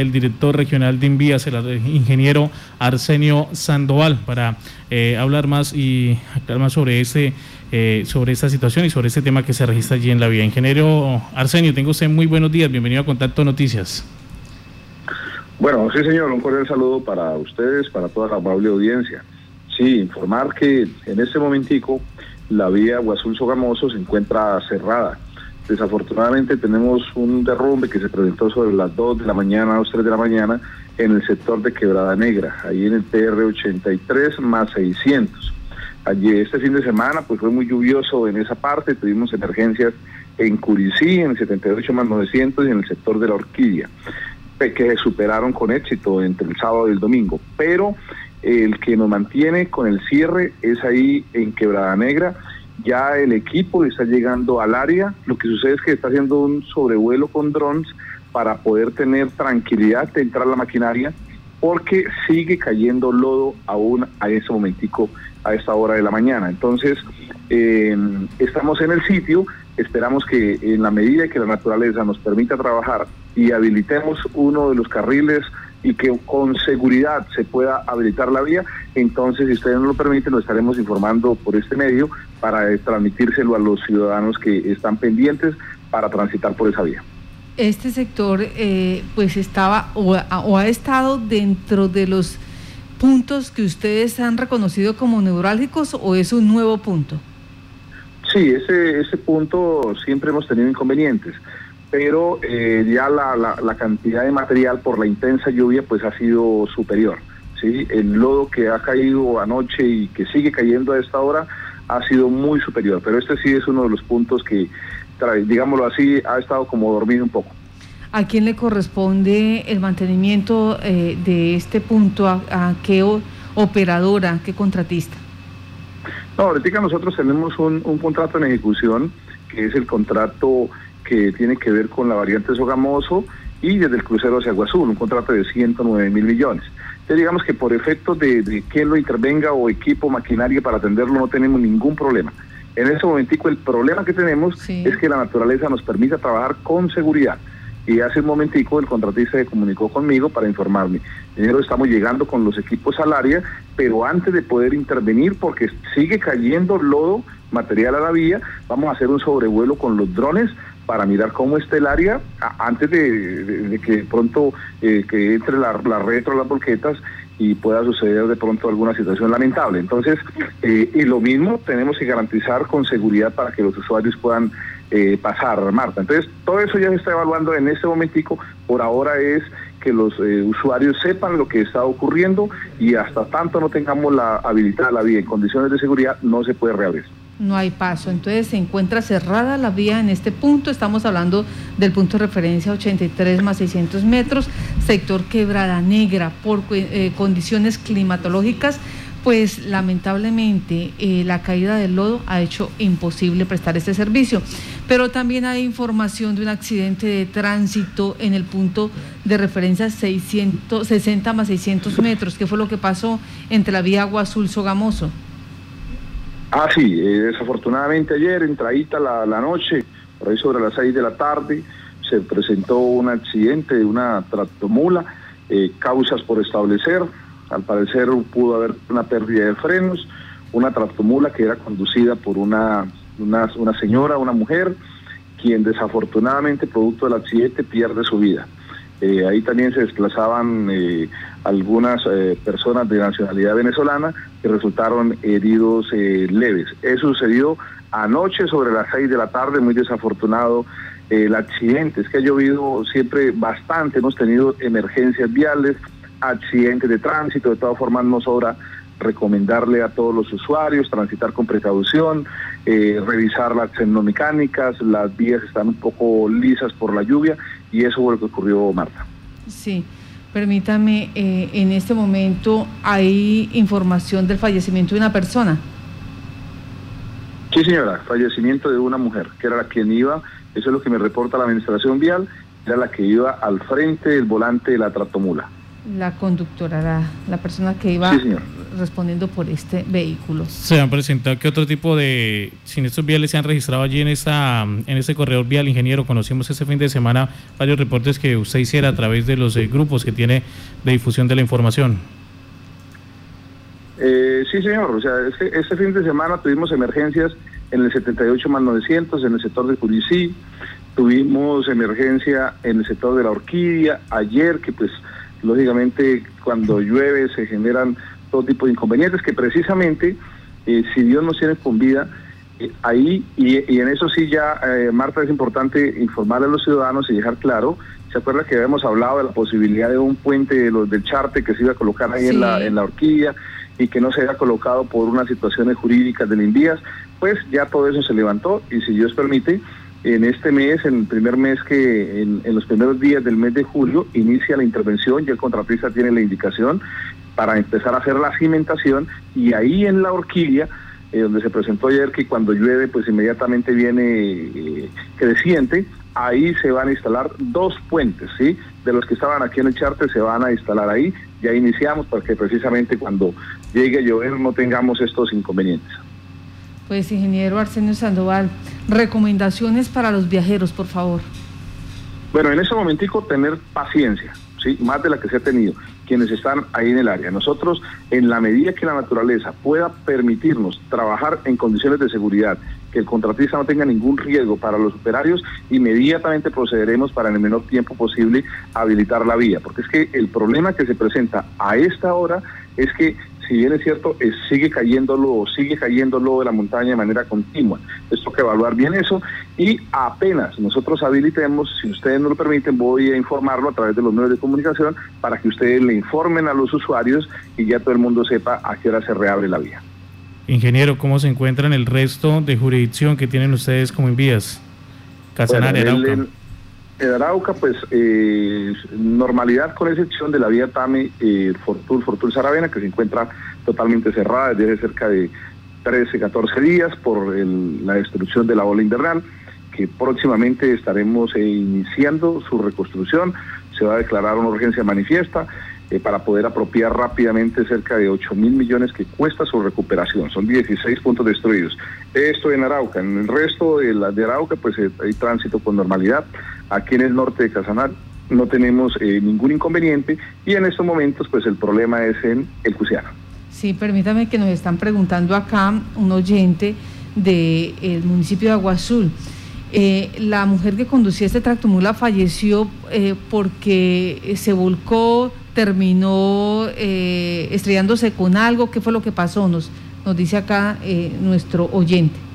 el director regional de Invías, el ingeniero Arsenio Sandoval, para eh, hablar más y hablar más sobre ese eh, sobre esta situación y sobre este tema que se registra allí en la vía. Ingeniero Arsenio, tengo usted muy buenos días, bienvenido a Contacto Noticias. Bueno, sí señor, un cordial saludo para ustedes, para toda la amable audiencia. Sí, informar que en este momentico la vía Guazul Sogamoso se encuentra cerrada. Desafortunadamente tenemos un derrumbe que se presentó sobre las 2 de la mañana, 2, 3 de la mañana, en el sector de Quebrada Negra, ahí en el PR 83 más 600. Allí este fin de semana pues fue muy lluvioso en esa parte, tuvimos emergencias en Curicí, en el 78 más 900 y en el sector de la Orquídea, que superaron con éxito entre el sábado y el domingo. Pero el que nos mantiene con el cierre es ahí en Quebrada Negra. Ya el equipo está llegando al área. Lo que sucede es que está haciendo un sobrevuelo con drones para poder tener tranquilidad de entrar la maquinaria porque sigue cayendo lodo aún a ese momentico, a esta hora de la mañana. Entonces, em, estamos en el sitio, esperamos que en la medida que la naturaleza nos permita trabajar y habilitemos uno de los carriles y que con seguridad se pueda habilitar la vía, entonces si ustedes nos lo permiten, lo estaremos informando por este medio para transmitírselo a los ciudadanos que están pendientes para transitar por esa vía este sector eh, pues estaba o, ha estado dentro de los puntos que ustedes han reconocido como neurálgicos o es un nuevo punto? Sí, ese, ese punto siempre hemos tenido inconvenientes, pero eh, ya la, la, cantidad de material por la intensa lluvia pues ha sido superior. ¿sí? El lodo que ha caído anoche y que sigue cayendo a esta hora ha sido muy superior, pero este sí es uno de los puntos que digámoslo así, ha estado como dormido un poco. ¿A quién le corresponde el mantenimiento eh, de este punto? ¿A, qué operadora, qué contratista? No, ahorita nosotros tenemos un, contrato en ejecución, que es el contrato que tiene que ver con la variante Sogamoso y desde el crucero hacia Azul, un contrato de 109 mil millones. Entonces digamos que por efecto de, de quien lo intervenga o equipo, maquinaria para atenderlo, no tenemos ningún problema. En ese momentico el problema que tenemos es que la naturaleza nos permita trabajar con seguridad. Y hace un momentico el contratista se comunicó conmigo para informarme. Primero estamos llegando con los equipos al área, pero antes de poder intervenir, porque sigue cayendo lodo, material a la vía, vamos a hacer un sobrevuelo con los drones para mirar cómo está el área antes de, que pronto eh, que entre la, la retro, las volquetas y pueda suceder de pronto alguna situación lamentable. Entonces, eh, y lo mismo tenemos que garantizar con seguridad para que los usuarios puedan eh, pasar, Marta. Entonces, todo eso ya se está evaluando en este momentico. Por ahora es que los usuarios sepan lo que está ocurriendo y hasta tanto no tengamos la habilidad la vía en condiciones de seguridad, no se puede reabrir no hay paso. Entonces se encuentra cerrada la vía en este punto. Estamos hablando del punto de referencia 83 más 600 metros, sector Quebrada Negra, por eh, condiciones climatológicas. Pues lamentablemente eh, la caída del lodo ha hecho imposible prestar este servicio. Pero también hay información de un accidente de tránsito en el punto de referencia 660 más 600 metros. ¿Qué fue lo que pasó entre la vía Agua Azul Sogamoso? Ah, sí, eh, desafortunadamente ayer, entradita la, la noche, por ahí sobre las seis de la tarde, se presentó un accidente de una tractomula, eh, causas por establecer, al parecer pudo haber una pérdida de frenos, una tractomula que era conducida por una, una, una señora, una mujer, quien desafortunadamente, producto del accidente, pierde su vida. Eh, ahí también se desplazaban eh, algunas eh, personas de nacionalidad venezolana que resultaron heridos leves. Eso sucedió anoche sobre las seis de la tarde, muy desafortunado el accidente. Es que ha llovido siempre bastante, hemos tenido emergencias viales, accidentes de tránsito, de todas formas nos sobra recomendarle a todos los usuarios transitar con precaución, revisar las tecnomecánicas, las vías están un poco lisas por la lluvia y eso fue lo que ocurrió, Marta. Sí, permítame, eh, en este momento hay información del fallecimiento de una persona. Sí, señora, fallecimiento de una mujer, que era la quien iba, eso es lo que me reporta la administración vial, era la que iba al frente del volante de la tratomula. La conductora, la, persona que iba respondiendo por este vehículo. ¿Se han presentado qué otro tipo de siniestros viales se han registrado allí en, esa, en ese corredor vial, ingeniero? Conocimos este fin de semana varios reportes que usted hiciera a través de los eh, grupos que tiene de difusión de la información. Eh, sí, señor. O sea, este, este, fin de semana tuvimos emergencias en el 78 más 900, en el sector de Curicí, tuvimos emergencia en el sector de la Orquídea, ayer que pues lógicamente cuando llueve se generan todo tipo de inconvenientes que precisamente eh, si Dios nos tiene con vida, eh, ahí y, en eso sí ya, eh, Marta, es importante informar a los ciudadanos y dejar claro, ¿se acuerda que habíamos hablado de la posibilidad de un puente de los del Charte que se iba a colocar ahí en, la, en la Orquídea y que no se haya colocado por unas situaciones jurídicas del Invías? Pues ya todo eso se levantó y si Dios permite, en este mes, en el primer mes que, en, los primeros días del mes de julio, inicia la intervención y el contratista tiene la indicación para empezar a hacer la cimentación y ahí en la horquilla, eh, donde se presentó ayer que cuando llueve pues inmediatamente viene eh, creciente, ahí se van a instalar dos puentes, ¿sí? De los que estaban aquí en el charter se van a instalar ahí, ya iniciamos para que precisamente cuando llegue a llover no tengamos estos inconvenientes. Pues, ingeniero Arsenio Sandoval, recomendaciones para los viajeros, por favor. Bueno, en ese momentico tener paciencia, ¿sí? más de la que se ha tenido, quienes están ahí en el área. Nosotros, en la medida que la naturaleza pueda permitirnos trabajar en condiciones de seguridad, que el contratista no tenga ningún riesgo para los operarios, inmediatamente procederemos para en el menor tiempo posible habilitar la vía, porque es que el problema que se presenta a esta hora es que si bien es cierto, sigue cayendo lodo, sigue cayendo lodo de la montaña de manera continua. Esto que evaluar bien eso y apenas nosotros habilitemos, si ustedes no lo permiten, voy a informarlo a través de los medios de comunicación para que ustedes le informen a los usuarios y ya todo el mundo sepa a qué hora se reabre la vía. Ingeniero, ¿cómo se encuentran el resto de jurisdicción que tienen ustedes como envías? Casanare, en Arauca, pues eh, normalidad con excepción de la vía Tame eh, Fortul, Fortul Saravena, que se encuentra totalmente cerrada desde cerca de 13, 14 días por la destrucción de la ola invernal, que próximamente estaremos eh, iniciando su reconstrucción. Se va a declarar una urgencia manifiesta. Eh, para poder apropiar rápidamente cerca de 8 mil millones que cuesta su recuperación. Son 16 puntos destruidos. Esto en Arauca. En el resto de, la, de Arauca, pues hay tránsito con normalidad. Aquí en el norte de Casanare no tenemos eh, ningún inconveniente y en estos momentos pues el problema es en el Cusiano. Sí, permítame que nos están preguntando acá un oyente del municipio de Agua Azul. Eh, la mujer que conducía este tractomula falleció eh, porque se volcó, terminó estrellándose con algo. ¿Qué fue lo que pasó? Nos, nos dice acá nuestro oyente.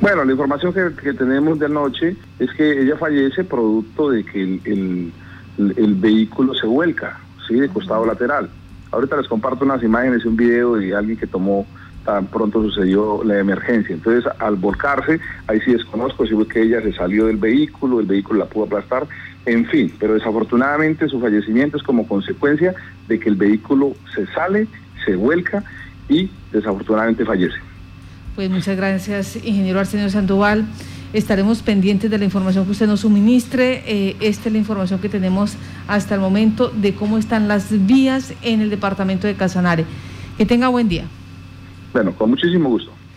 Bueno, la información que, tenemos de anoche es que ella fallece producto de que el, vehículo se vuelca, ¿sí? De costado lateral. Ahorita les comparto unas imágenes y un video de alguien que tomó tan pronto sucedió la emergencia. Entonces, al volcarse, ahí sí desconozco si fue que ella se salió del vehículo, el vehículo la pudo aplastar, en fin, pero desafortunadamente su fallecimiento es como consecuencia de que el vehículo se sale, se vuelca y desafortunadamente fallece. Pues muchas gracias, ingeniero Arsenio Sandoval. Estaremos pendientes de la información que usted nos suministre. Eh, esta es la información que tenemos hasta el momento de cómo están las vías en el departamento de Casanare. Que tenga buen día. Bueno, con muchísimo gusto.